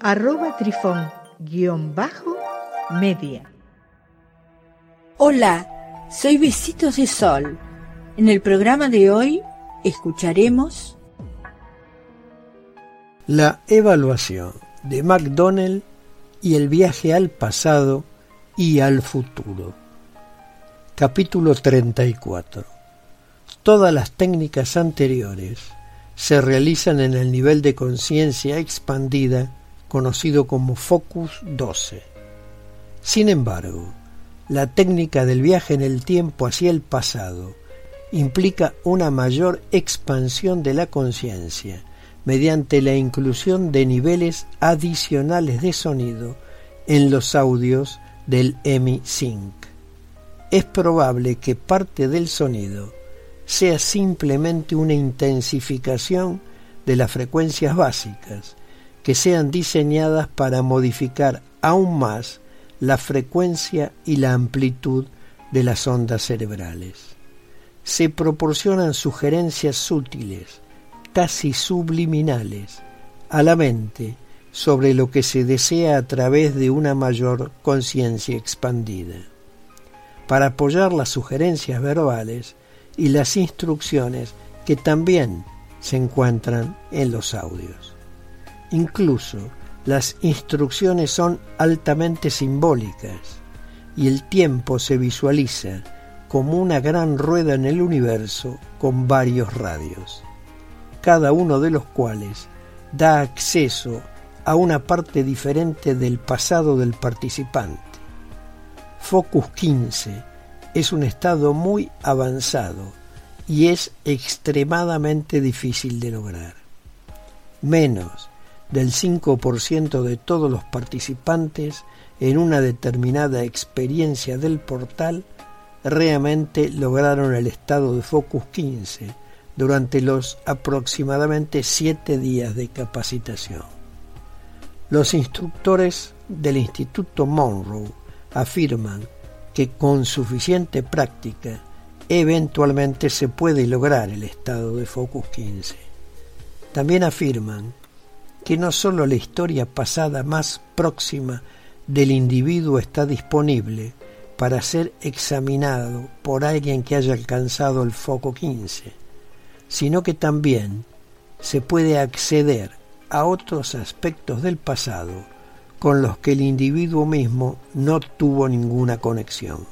arroba trifón-media. Hola, soy Besitos de Sol. En el programa de hoy escucharemos la evaluación de McDonnell y el viaje al pasado y al futuro. Capítulo 34. Todas las técnicas anteriores se realizan en el nivel de conciencia expandida conocido como Focus 12. Sin embargo, la técnica del viaje en el tiempo hacia el pasado implica una mayor expansión de la conciencia mediante la inclusión de niveles adicionales de sonido en los audios del EMI-Sync. Es probable que parte del sonido sea simplemente una intensificación de las frecuencias básicas que sean diseñadas para modificar aún más la frecuencia y la amplitud de las ondas cerebrales. Se proporcionan sugerencias sutiles, casi subliminales, a la mente sobre lo que se desea a través de una mayor conciencia expandida. Para apoyar las sugerencias verbales, y las instrucciones que también se encuentran en los audios. Incluso las instrucciones son altamente simbólicas y el tiempo se visualiza como una gran rueda en el universo con varios radios, cada uno de los cuales da acceso a una parte diferente del pasado del participante. Focus 15 es un estado muy avanzado y es extremadamente difícil de lograr. Menos del 5% de todos los participantes en una determinada experiencia del portal realmente lograron el estado de Focus 15 durante los aproximadamente 7 días de capacitación. Los instructores del Instituto Monroe afirman que con suficiente práctica eventualmente se puede lograr el estado de Focus 15. También afirman que no sólo la historia pasada más próxima del individuo está disponible para ser examinado por alguien que haya alcanzado el foco 15, sino que también se puede acceder a otros aspectos del pasado con los que el individuo mismo no tuvo ninguna conexión.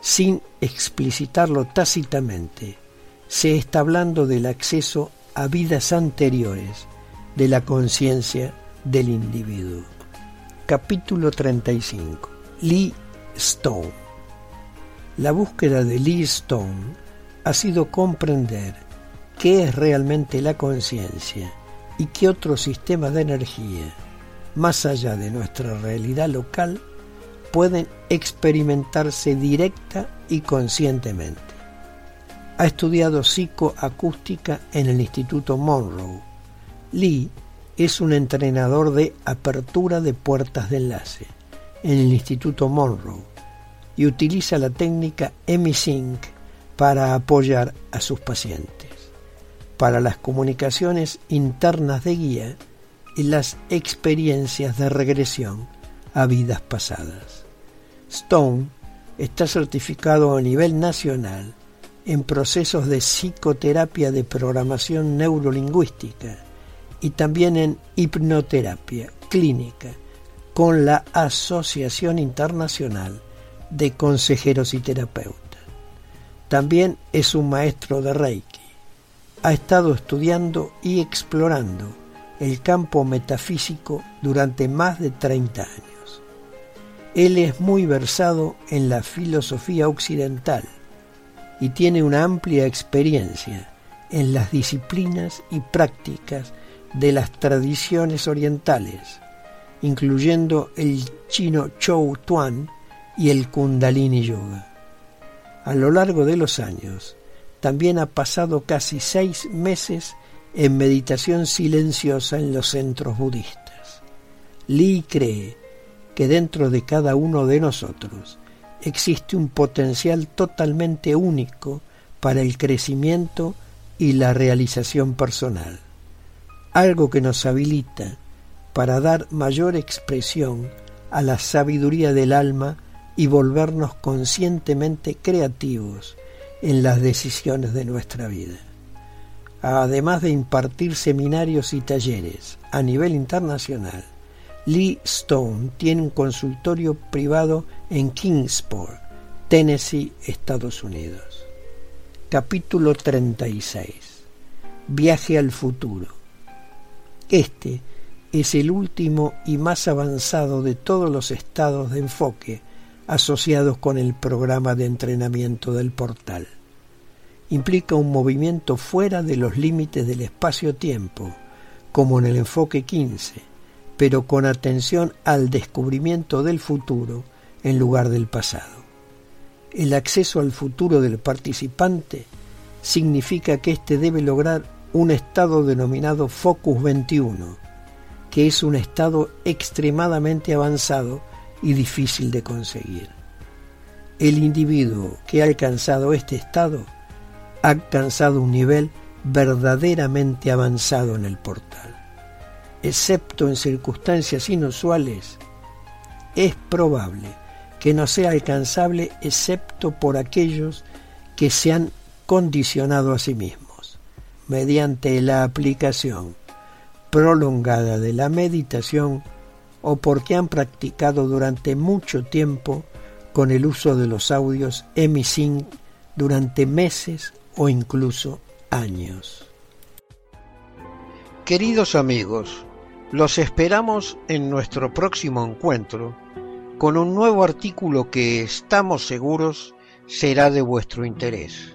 Sin explicitarlo tácitamente, se está hablando del acceso a vidas anteriores de la conciencia del individuo. Capítulo 35. Lee Stone. La búsqueda de Lee Stone ha sido comprender qué es realmente la conciencia y qué otro sistema de energía más allá de nuestra realidad local, pueden experimentarse directa y conscientemente. Ha estudiado psicoacústica en el Instituto Monroe. Lee es un entrenador de apertura de puertas de enlace en el Instituto Monroe y utiliza la técnica EmiSync para apoyar a sus pacientes. Para las comunicaciones internas de guía, y las experiencias de regresión a vidas pasadas. Stone está certificado a nivel nacional en procesos de psicoterapia de programación neurolingüística y también en hipnoterapia clínica con la Asociación Internacional de Consejeros y Terapeutas. También es un maestro de Reiki. Ha estado estudiando y explorando el campo metafísico durante más de 30 años. Él es muy versado en la filosofía occidental y tiene una amplia experiencia en las disciplinas y prácticas de las tradiciones orientales, incluyendo el chino Chou Tuan y el Kundalini Yoga. A lo largo de los años, también ha pasado casi seis meses en meditación silenciosa en los centros budistas. Li cree que dentro de cada uno de nosotros existe un potencial totalmente único para el crecimiento y la realización personal, algo que nos habilita para dar mayor expresión a la sabiduría del alma y volvernos conscientemente creativos en las decisiones de nuestra vida. Además de impartir seminarios y talleres a nivel internacional, Lee Stone tiene un consultorio privado en Kingsport, Tennessee, Estados Unidos. Capítulo 36. Viaje al futuro. Este es el último y más avanzado de todos los estados de enfoque asociados con el programa de entrenamiento del portal. Implica un movimiento fuera de los límites del espacio-tiempo, como en el enfoque 15, pero con atención al descubrimiento del futuro en lugar del pasado. El acceso al futuro del participante significa que éste debe lograr un estado denominado Focus 21, que es un estado extremadamente avanzado y difícil de conseguir. El individuo que ha alcanzado este estado ha alcanzado un nivel verdaderamente avanzado en el portal. Excepto en circunstancias inusuales, es probable que no sea alcanzable excepto por aquellos que se han condicionado a sí mismos, mediante la aplicación prolongada de la meditación o porque han practicado durante mucho tiempo con el uso de los audios emisync durante meses o incluso años. Queridos amigos, los esperamos en nuestro próximo encuentro con un nuevo artículo que estamos seguros será de vuestro interés.